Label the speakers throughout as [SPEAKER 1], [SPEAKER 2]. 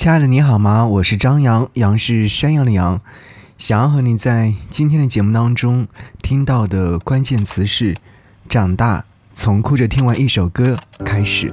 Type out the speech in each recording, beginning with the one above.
[SPEAKER 1] 亲爱的，你好吗？我是张扬，杨是山羊的羊。想要和你在今天的节目当中听到的关键词是“长大”，从哭着听完一首歌开始。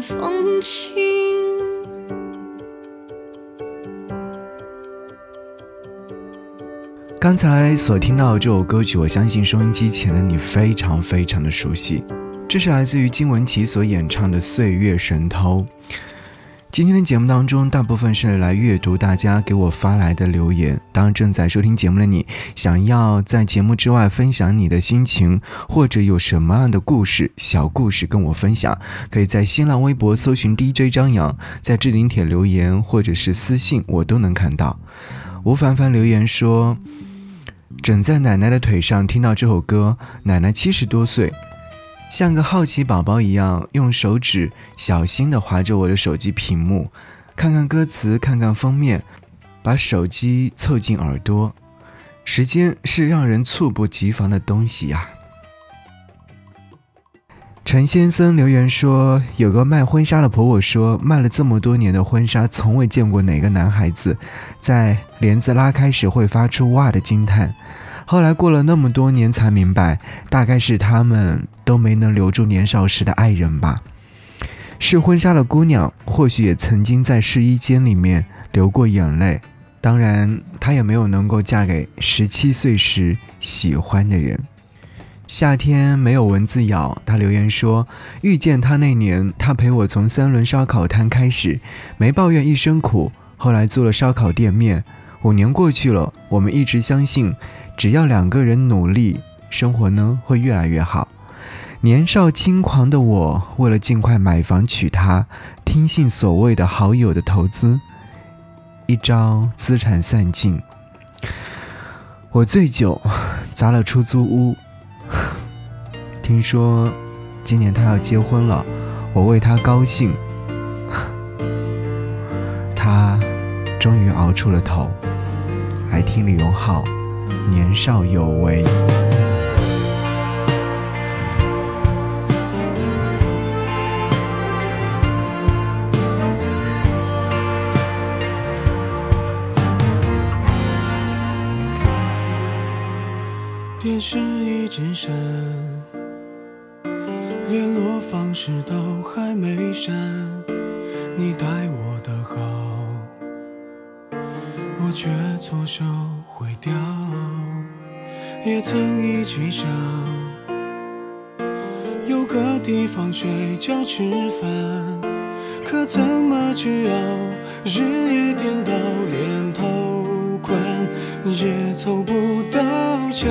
[SPEAKER 2] 风轻。
[SPEAKER 1] 刚才所听到这首歌曲，我相信收音机前的你非常非常的熟悉，这是来自于金玟岐所演唱的《岁月神偷》。今天的节目当中，大部分是来阅读大家给我发来的留言。当，正在收听节目的你，想要在节目之外分享你的心情，或者有什么样的故事、小故事跟我分享，可以在新浪微博搜寻 DJ 张扬，在置顶帖留言或者是私信，我都能看到。吴凡凡留言说：“枕在奶奶的腿上，听到这首歌，奶奶七十多岁。”像个好奇宝宝一样，用手指小心地划着我的手机屏幕，看看歌词，看看封面，把手机凑近耳朵。时间是让人猝不及防的东西呀。陈先生留言说：“有个卖婚纱的婆婆说，卖了这么多年的婚纱，从未见过哪个男孩子在帘子拉开时会发出哇的惊叹。”后来过了那么多年，才明白，大概是他们都没能留住年少时的爱人吧。试婚纱的姑娘，或许也曾经在试衣间里面流过眼泪。当然，她也没有能够嫁给十七岁时喜欢的人。夏天没有蚊子咬，她留言说：遇见他那年，他陪我从三轮烧烤摊开始，没抱怨一声苦。后来做了烧烤店面，五年过去了，我们一直相信。只要两个人努力，生活呢会越来越好。年少轻狂的我，为了尽快买房娶她，听信所谓的好友的投资，一朝资产散尽。我醉酒，砸了出租屋。听说今年他要结婚了，我为他高兴。他终于熬出了头，还听李荣浩。年少有为。
[SPEAKER 3] 电视一直闪，联络方式都还没删，你待我的好。我却错手毁掉。也曾一起想有个地方睡觉吃饭，可怎么去熬？日夜颠倒，连头款也凑不到墙，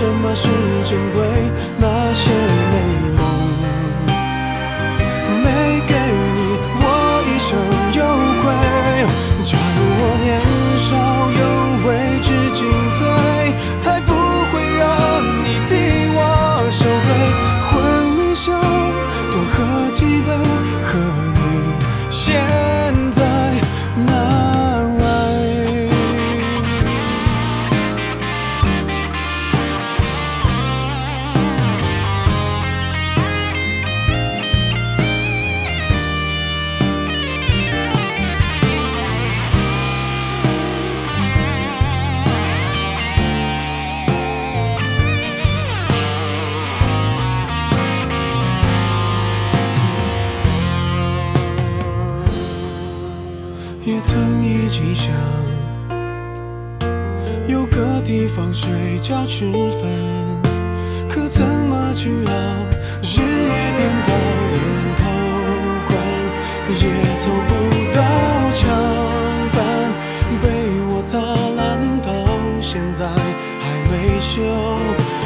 [SPEAKER 3] 什么是珍贵，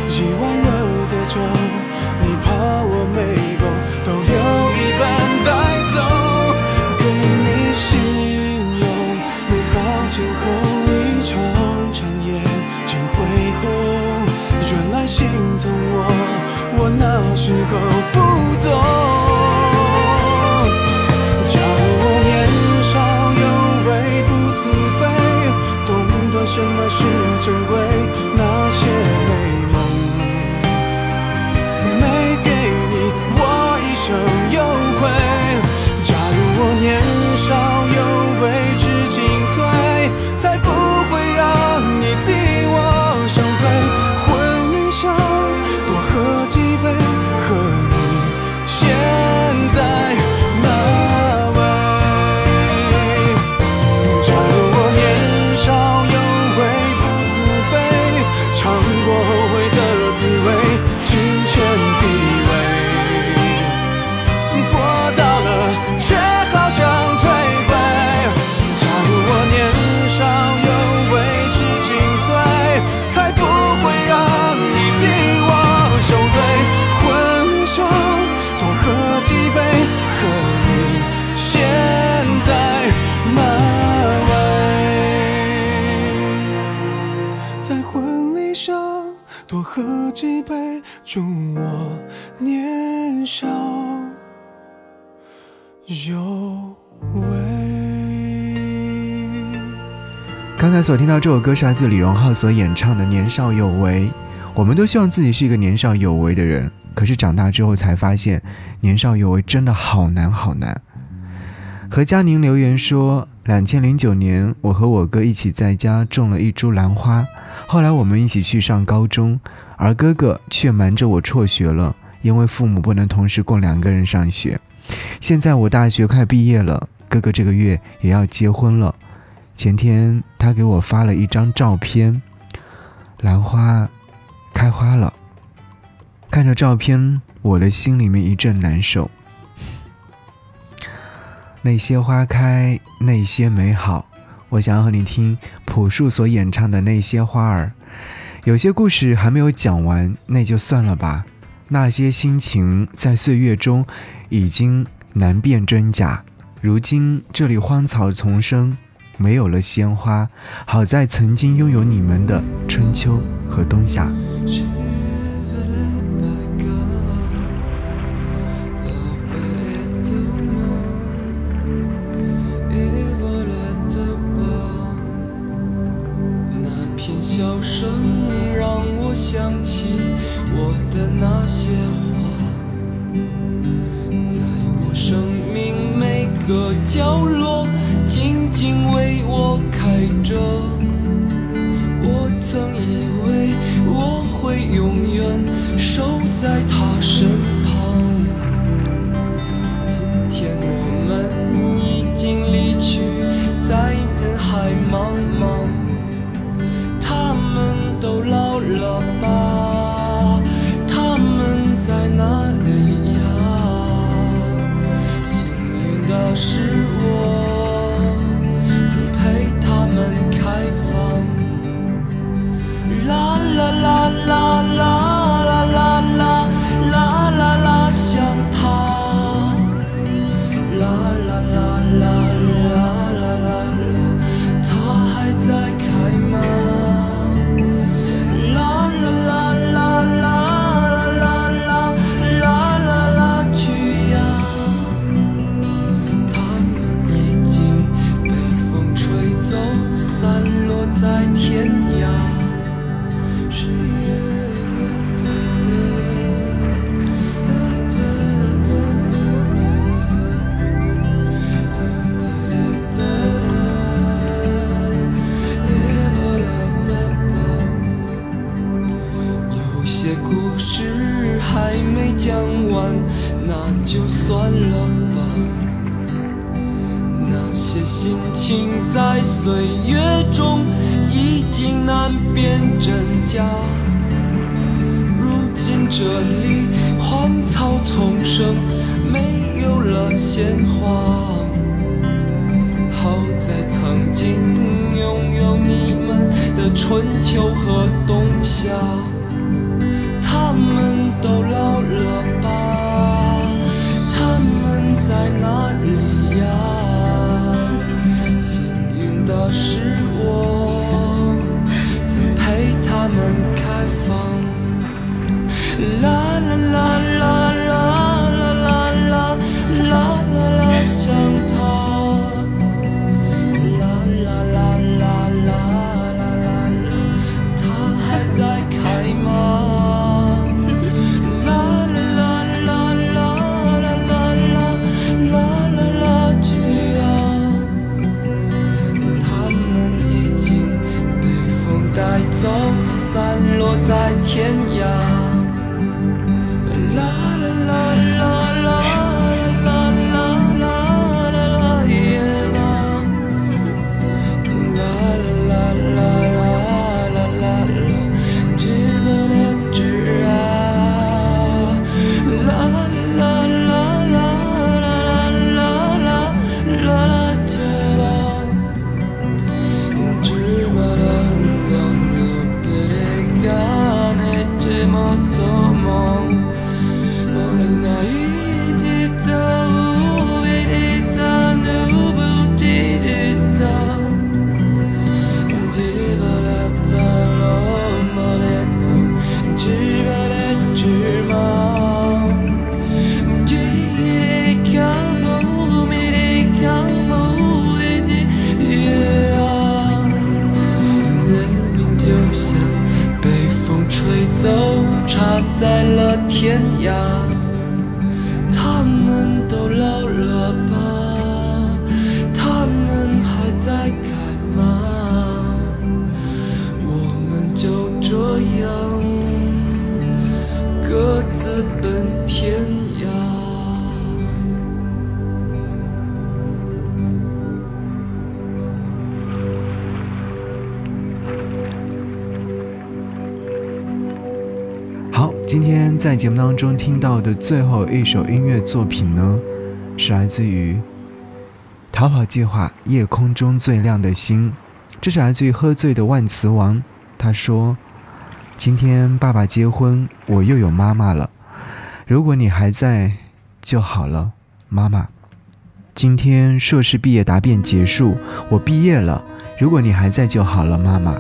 [SPEAKER 3] 一碗热的粥，你怕我没够，都留一半带走。给你形容美好今后，你常常眼睛会红。原来心疼我，我那时候不懂。假如我年少有为不自卑，懂得什么是珍贵，
[SPEAKER 1] 所听到这首歌是来自李荣浩所演唱的《年少有为》。我们都希望自己是一个年少有为的人，可是长大之后才发现，年少有为真的好难好难。何佳宁留言说：两千零九年，我和我哥一起在家种了一株兰花，后来我们一起去上高中，而哥哥却瞒着我辍学了，因为父母不能同时供两个人上学。现在我大学快毕业了，哥哥这个月也要结婚了。前天他给我发了一张照片，兰花开花了。看着照片，我的心里面一阵难受。那些花开，那些美好，我想要和你听朴树所演唱的那些花儿。有些故事还没有讲完，那就算了吧。那些心情在岁月中已经难辨真假。如今这里荒草丛生，没有了鲜花，好在曾经拥有你们的春秋和冬夏。
[SPEAKER 4] 那片笑声让我想起我的那些花，在我生命每个角落静静。我开着。我曾以为我会永远守在他这里荒草丛生，没有了鲜花。好在曾经拥有你们的春秋和冬夏。他们都老
[SPEAKER 1] ti 今天在节目当中听到的最后一首音乐作品呢，是来自于《逃跑计划》《夜空中最亮的星》，这是来自于喝醉的万磁王。他说：“今天爸爸结婚，我又有妈妈了。如果你还在就好了，妈妈。今天硕士毕业答辩结束，我毕业了。如果你还在就好了，妈妈。”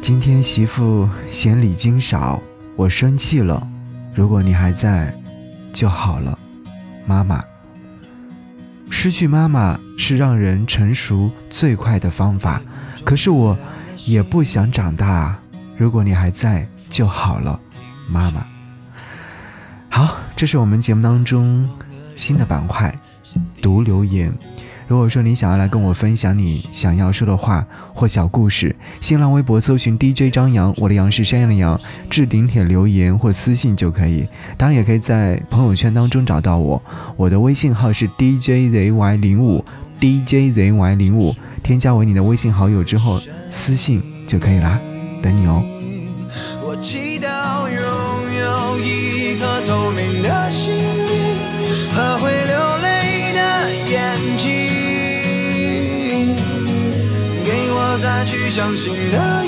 [SPEAKER 1] 今天媳妇嫌礼金少，我生气了。如果你还在，就好了，妈妈。失去妈妈是让人成熟最快的方法，可是我也不想长大。如果你还在就好了，妈妈。好，这是我们节目当中新的板块，读留言。如果说你想要来跟我分享你想要说的话或小故事，新浪微博搜寻 DJ 张扬，我的杨是山羊的羊，置顶帖留言或私信就可以。当然也可以在朋友圈当中找到我，我的微信号是 DJZY 零五 DJZY 零五，添加为你的微信好友之后私信就可以啦，等你哦。
[SPEAKER 5] 相信的